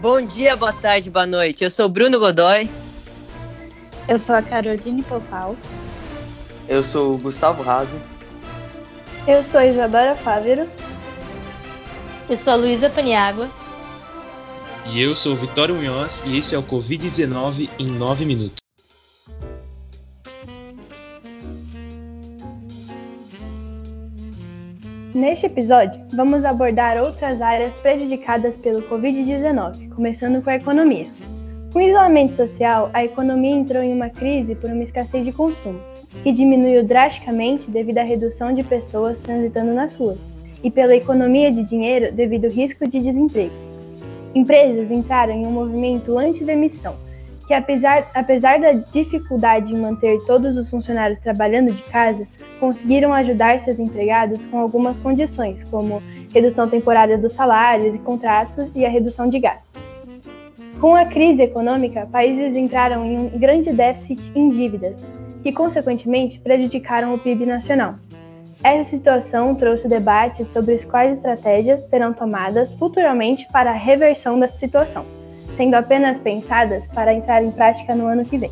Bom dia, boa tarde, boa noite. Eu sou Bruno Godoy. Eu sou a Caroline Popal. Eu sou o Gustavo Razi. Eu sou Isadora Fávero. Eu sou a Luísa Paniágua. E eu sou o Vitório Munhoz e esse é o Covid-19 em 9 minutos. Neste episódio, vamos abordar outras áreas prejudicadas pelo Covid-19, começando com a economia. Com o isolamento social, a economia entrou em uma crise por uma escassez de consumo, que diminuiu drasticamente devido à redução de pessoas transitando nas ruas, e pela economia de dinheiro devido ao risco de desemprego. Empresas entraram em um movimento anti-demissão, que apesar, apesar da dificuldade em manter todos os funcionários trabalhando de casa, conseguiram ajudar seus empregados com algumas condições, como redução temporária dos salários e contratos e a redução de gastos. Com a crise econômica, países entraram em um grande déficit em dívidas, que consequentemente prejudicaram o PIB nacional. Essa situação trouxe debates sobre quais estratégias serão tomadas futuramente para a reversão da situação sendo apenas pensadas para entrar em prática no ano que vem.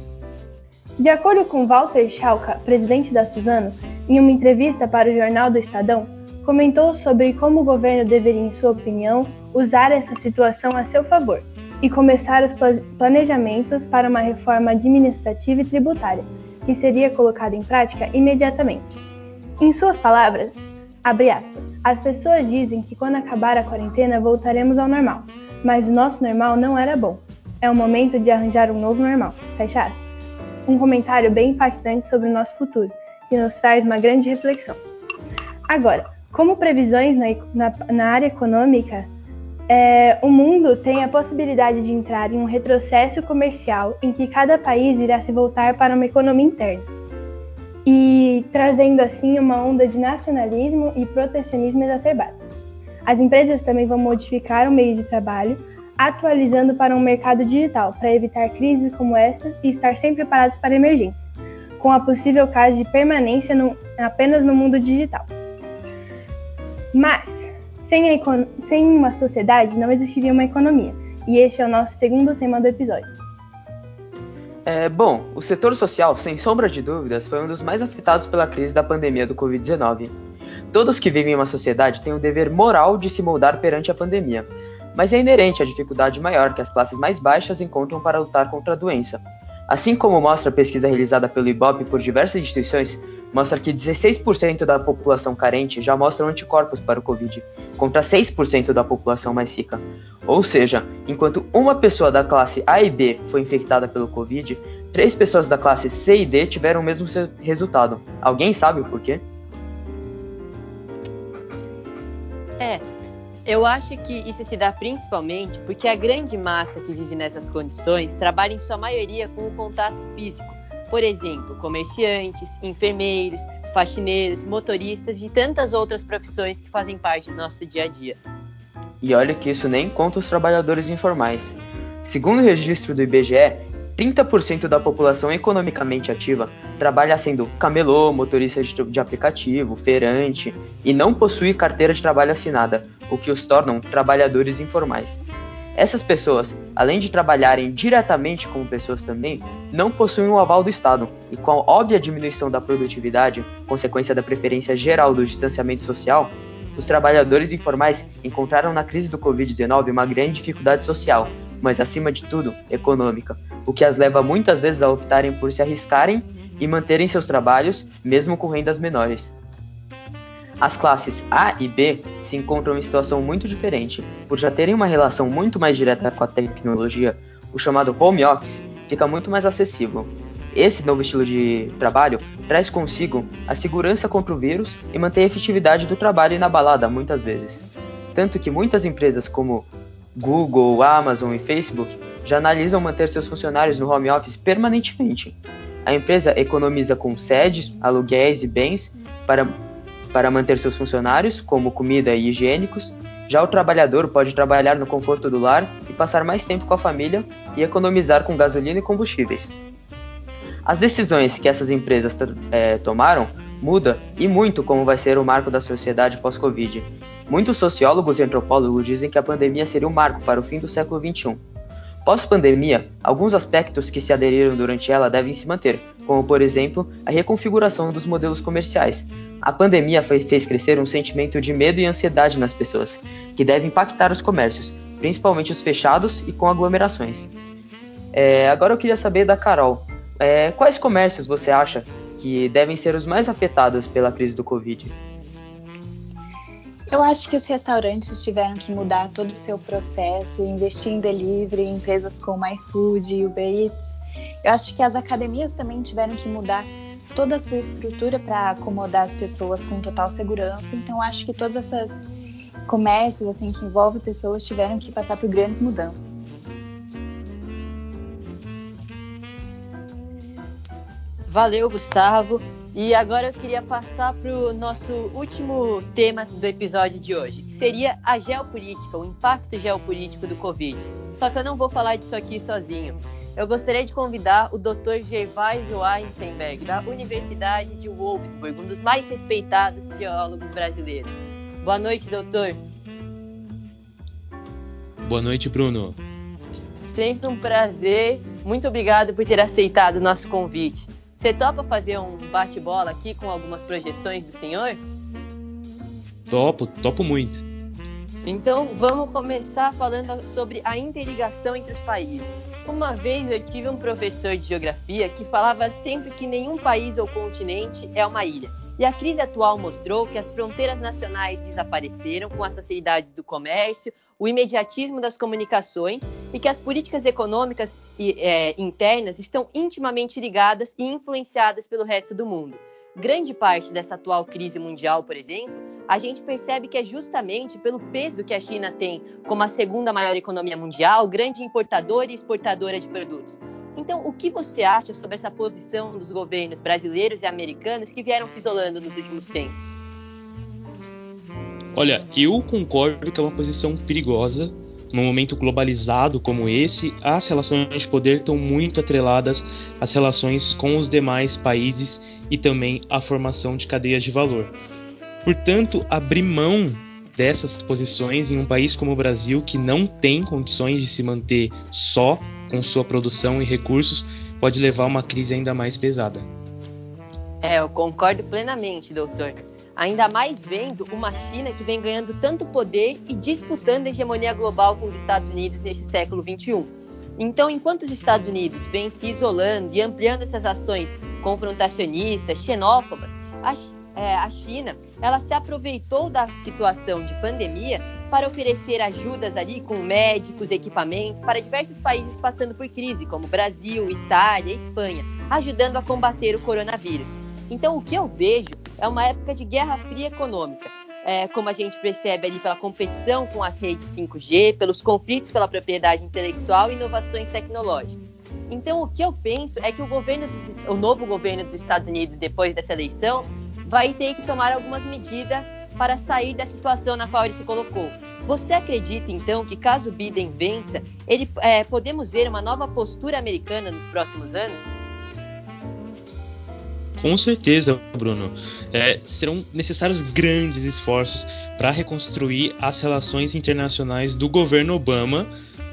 De acordo com Walter Schalka, presidente da Suzano, em uma entrevista para o jornal do Estadão, comentou sobre como o governo deveria, em sua opinião, usar essa situação a seu favor e começar os planejamentos para uma reforma administrativa e tributária, que seria colocada em prática imediatamente. Em suas palavras, abre aspas, as pessoas dizem que quando acabar a quarentena voltaremos ao normal, mas o nosso normal não era bom. É o momento de arranjar um novo normal. Fecha aspas. Um comentário bem impactante sobre o nosso futuro, que nos traz uma grande reflexão. Agora, como previsões na, na, na área econômica, é, o mundo tem a possibilidade de entrar em um retrocesso comercial em que cada país irá se voltar para uma economia interna, e trazendo assim uma onda de nacionalismo e protecionismo exacerbado. As empresas também vão modificar o meio de trabalho, atualizando para um mercado digital, para evitar crises como essas e estar sempre preparados para emergências, com a possível caso de permanência no, apenas no mundo digital. Mas, sem, sem uma sociedade não existiria uma economia, e este é o nosso segundo tema do episódio. É, bom, o setor social, sem sombra de dúvidas, foi um dos mais afetados pela crise da pandemia do Covid-19. Todos que vivem em uma sociedade têm o dever moral de se moldar perante a pandemia, mas é inerente à dificuldade maior que as classes mais baixas encontram para lutar contra a doença. Assim como mostra a pesquisa realizada pelo IBOP por diversas instituições, mostra que 16% da população carente já mostram anticorpos para o Covid, contra 6% da população mais rica. Ou seja, enquanto uma pessoa da classe A e B foi infectada pelo Covid, três pessoas da classe C e D tiveram o mesmo resultado. Alguém sabe o porquê? É, eu acho que isso se dá principalmente porque a grande massa que vive nessas condições trabalha em sua maioria com o contato físico. Por exemplo, comerciantes, enfermeiros, faxineiros, motoristas e tantas outras profissões que fazem parte do nosso dia a dia. E olha que isso nem conta os trabalhadores informais. Segundo o registro do IBGE, 30% da população economicamente ativa trabalha sendo camelô, motorista de, aplicativo, feirante e não possui carteira de trabalho assinada, o que os tornam trabalhadores informais. Essas pessoas, além de trabalharem diretamente como pessoas também, não possuem o aval do Estado, e com a óbvia diminuição da produtividade, consequência da preferência geral do distanciamento social, os trabalhadores informais encontraram na crise do Covid-19 uma grande dificuldade social, mas acima de tudo, econômica, o que as leva muitas vezes a optarem por se arriscarem e manterem seus trabalhos, mesmo com rendas menores. As classes A e B se encontram em situação muito diferente, por já terem uma relação muito mais direta com a tecnologia, o chamado home office fica muito mais acessível. Esse novo estilo de trabalho traz consigo a segurança contra o vírus e mantém a efetividade do trabalho inabalada muitas vezes. Tanto que muitas empresas como Google, Amazon e Facebook já analisam manter seus funcionários no home office permanentemente. A empresa economiza com sedes, aluguéis e bens para, para manter seus funcionários, como comida e higiênicos. Já o trabalhador pode trabalhar no conforto do lar e passar mais tempo com a família e economizar com gasolina e combustíveis. As decisões que essas empresas é, tomaram muda e muito como vai ser o marco da sociedade pós-Covid. Muitos sociólogos e antropólogos dizem que a pandemia seria um marco para o fim do século XXI. Pós-pandemia, alguns aspectos que se aderiram durante ela devem se manter, como por exemplo a reconfiguração dos modelos comerciais. A pandemia fez crescer um sentimento de medo e ansiedade nas pessoas, que deve impactar os comércios, principalmente os fechados e com aglomerações. É, agora eu queria saber da Carol, é, quais comércios você acha que devem ser os mais afetados pela crise do Covid? Eu acho que os restaurantes tiveram que mudar todo o seu processo, investir em delivery, em empresas como iFood e Uber Eats. Eu acho que as academias também tiveram que mudar toda a sua estrutura para acomodar as pessoas com total segurança. Então, acho que todas essas comércios assim que envolvem pessoas tiveram que passar por grandes mudanças. Valeu, Gustavo. E agora eu queria passar para o nosso último tema do episódio de hoje, que seria a geopolítica, o impacto geopolítico do Covid. Só que eu não vou falar disso aqui sozinho. Eu gostaria de convidar o Dr. Gervais Weinsteinberg, da Universidade de Wolfsburg, um dos mais respeitados geólogos brasileiros. Boa noite, doutor. Boa noite, Bruno. Sempre um prazer. Muito obrigado por ter aceitado o nosso convite. Você topa fazer um bate-bola aqui com algumas projeções do senhor? Topo, topo muito. Então vamos começar falando sobre a interligação entre os países. Uma vez eu tive um professor de geografia que falava sempre que nenhum país ou continente é uma ilha. E a crise atual mostrou que as fronteiras nacionais desapareceram com as facilidades do comércio, o imediatismo das comunicações e que as políticas econômicas e, é, internas estão intimamente ligadas e influenciadas pelo resto do mundo. Grande parte dessa atual crise mundial, por exemplo, a gente percebe que é justamente pelo peso que a China tem como a segunda maior economia mundial, grande importadora e exportadora de produtos. Então, o que você acha sobre essa posição dos governos brasileiros e americanos que vieram se isolando nos últimos tempos? Olha, eu concordo que é uma posição perigosa. Num momento globalizado como esse, as relações de poder estão muito atreladas às relações com os demais países e também à formação de cadeias de valor. Portanto, abrir mão dessas posições em um país como o Brasil, que não tem condições de se manter só com sua produção e recursos, pode levar a uma crise ainda mais pesada. É, eu concordo plenamente, doutor. Ainda mais vendo uma China que vem ganhando tanto poder e disputando a hegemonia global com os Estados Unidos neste século XXI. Então, enquanto os Estados Unidos vêm se isolando e ampliando essas ações confrontacionistas, xenófobas, a, é, a China ela se aproveitou da situação de pandemia para oferecer ajudas ali com médicos, equipamentos para diversos países passando por crise, como Brasil, Itália, Espanha, ajudando a combater o coronavírus. Então, o que eu vejo é uma época de guerra fria econômica, é, como a gente percebe ali pela competição com as redes 5G, pelos conflitos pela propriedade intelectual e inovações tecnológicas. Então, o que eu penso é que o, governo dos, o novo governo dos Estados Unidos, depois dessa eleição, vai ter que tomar algumas medidas para sair da situação na qual ele se colocou. Você acredita, então, que caso Biden vença, ele, é, podemos ver uma nova postura americana nos próximos anos? Com certeza, Bruno. É, serão necessários grandes esforços para reconstruir as relações internacionais do governo Obama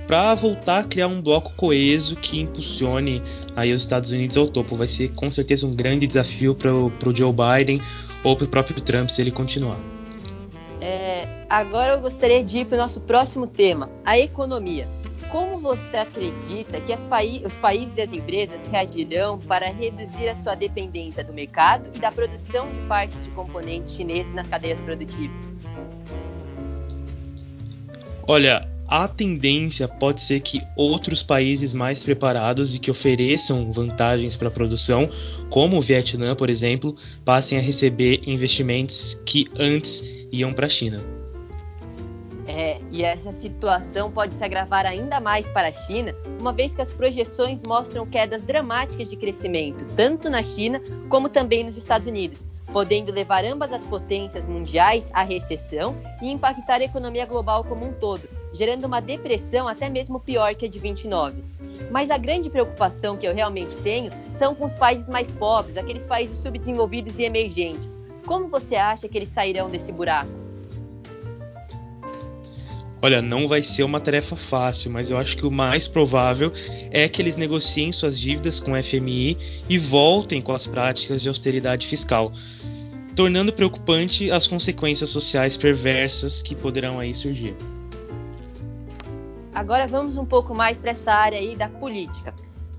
para voltar a criar um bloco coeso que impulsione aí os Estados Unidos ao topo. Vai ser com certeza um grande desafio para o Joe Biden ou para o próprio Trump se ele continuar. É, agora eu gostaria de ir para o nosso próximo tema, a economia. Como você acredita que os países e as empresas reagirão para reduzir a sua dependência do mercado e da produção de partes de componentes chineses nas cadeias produtivas? Olha, a tendência pode ser que outros países mais preparados e que ofereçam vantagens para a produção, como o Vietnã, por exemplo, passem a receber investimentos que antes iam para a China. É, e essa situação pode se agravar ainda mais para a China, uma vez que as projeções mostram quedas dramáticas de crescimento, tanto na China como também nos Estados Unidos, podendo levar ambas as potências mundiais à recessão e impactar a economia global como um todo, gerando uma depressão até mesmo pior que a de 29. Mas a grande preocupação que eu realmente tenho são com os países mais pobres, aqueles países subdesenvolvidos e emergentes. Como você acha que eles sairão desse buraco? Olha, não vai ser uma tarefa fácil, mas eu acho que o mais provável é que eles negociem suas dívidas com o FMI e voltem com as práticas de austeridade fiscal, tornando preocupante as consequências sociais perversas que poderão aí surgir. Agora vamos um pouco mais para essa área aí da política.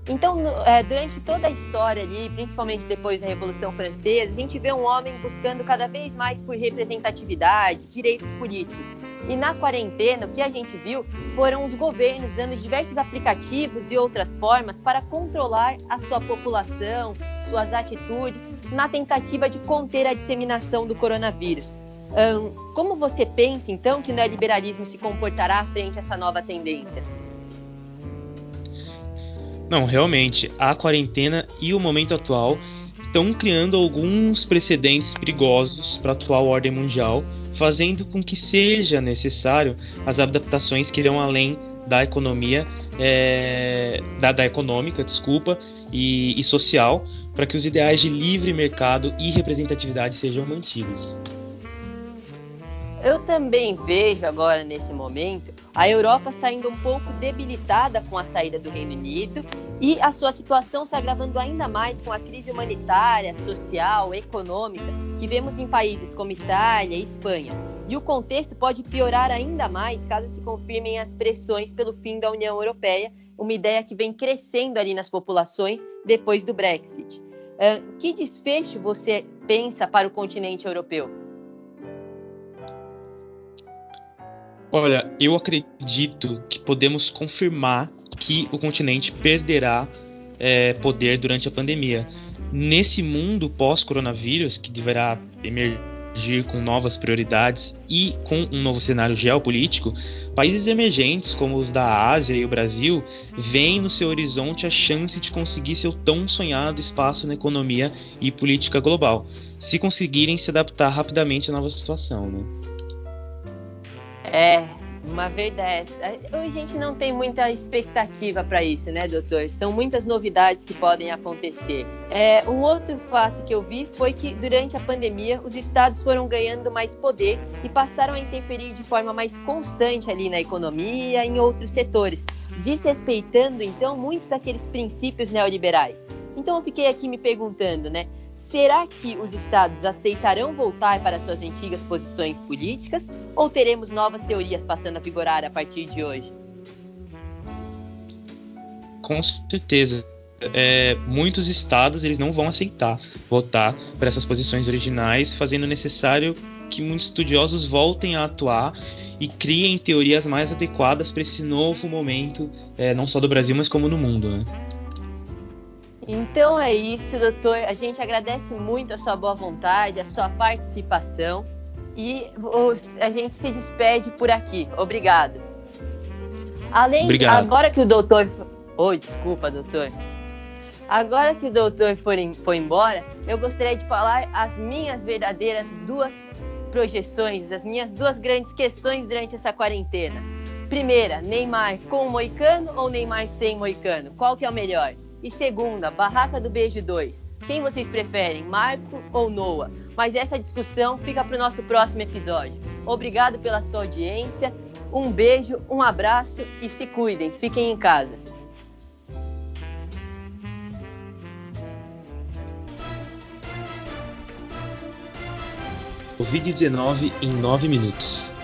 Então, é, durante toda a história ali, principalmente depois da Revolução Francesa, a gente vê um homem buscando cada vez mais por representatividade, direitos políticos. E na quarentena, o que a gente viu foram os governos usando diversos aplicativos e outras formas para controlar a sua população, suas atitudes, na tentativa de conter a disseminação do coronavírus. Um, como você pensa, então, que o neoliberalismo se comportará frente a essa nova tendência? Não, realmente, a quarentena e o momento atual estão criando alguns precedentes perigosos para a atual ordem mundial, fazendo com que seja necessário as adaptações que irão além da economia, é, da, da, econômica, desculpa, e, e social, para que os ideais de livre mercado e representatividade sejam mantidos. Eu também vejo agora nesse momento a Europa saindo um pouco debilitada com a saída do Reino Unido e a sua situação se agravando ainda mais com a crise humanitária, social, econômica que vemos em países como Itália e Espanha. E o contexto pode piorar ainda mais caso se confirmem as pressões pelo fim da União Europeia, uma ideia que vem crescendo ali nas populações depois do Brexit. Uh, que desfecho você pensa para o continente europeu? Olha, eu acredito que podemos confirmar que o continente perderá é, poder durante a pandemia. Nesse mundo pós-coronavírus, que deverá emergir com novas prioridades e com um novo cenário geopolítico, países emergentes como os da Ásia e o Brasil veem no seu horizonte a chance de conseguir seu tão sonhado espaço na economia e política global, se conseguirem se adaptar rapidamente à nova situação. Né? É, uma verdade. A gente não tem muita expectativa para isso, né, doutor? São muitas novidades que podem acontecer. É, um outro fato que eu vi foi que durante a pandemia os estados foram ganhando mais poder e passaram a interferir de forma mais constante ali na economia e em outros setores, desrespeitando então muitos daqueles princípios neoliberais. Então eu fiquei aqui me perguntando, né? Será que os estados aceitarão voltar para suas antigas posições políticas ou teremos novas teorias passando a vigorar a partir de hoje? Com certeza. É, muitos estados eles não vão aceitar voltar para essas posições originais, fazendo necessário que muitos estudiosos voltem a atuar e criem teorias mais adequadas para esse novo momento, é, não só do Brasil, mas como no mundo. Né? Então é isso, doutor. A gente agradece muito a sua boa vontade, a sua participação e a gente se despede por aqui. Obrigado. Além, Obrigado. agora que o doutor, oh, desculpa, doutor. Agora que o doutor foi, foi embora, eu gostaria de falar as minhas verdadeiras duas projeções, as minhas duas grandes questões durante essa quarentena. Primeira, Neymar com moicano ou Neymar sem moicano? Qual que é o melhor? E segunda, Barraca do Beijo 2. Quem vocês preferem, Marco ou Noah? Mas essa discussão fica para o nosso próximo episódio. Obrigado pela sua audiência. Um beijo, um abraço e se cuidem. Fiquem em casa. Covid-19 em 9 minutos.